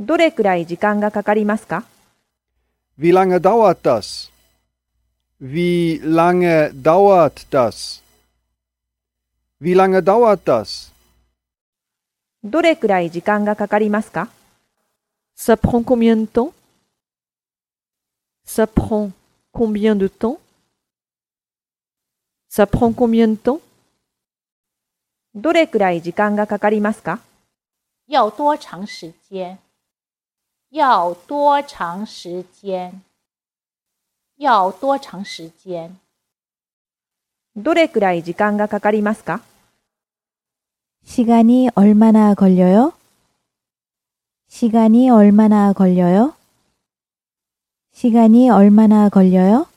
どれくらい時間がかかりますか Wie lange dauert das? Wie lange dauert das? Wie lange dauert das? どれくらい時間がかかりますか Ça prend combien de temps Ça prend combien de temps Ça prend combien de temps どれくらい時間がかかりますか要多长时间？要多长时间？要多长时间？どれくらい時間がかかりますか 시간이 얼마나 걸려요? 시간이 얼마나 걸려요? 시간이 얼마나 걸려요?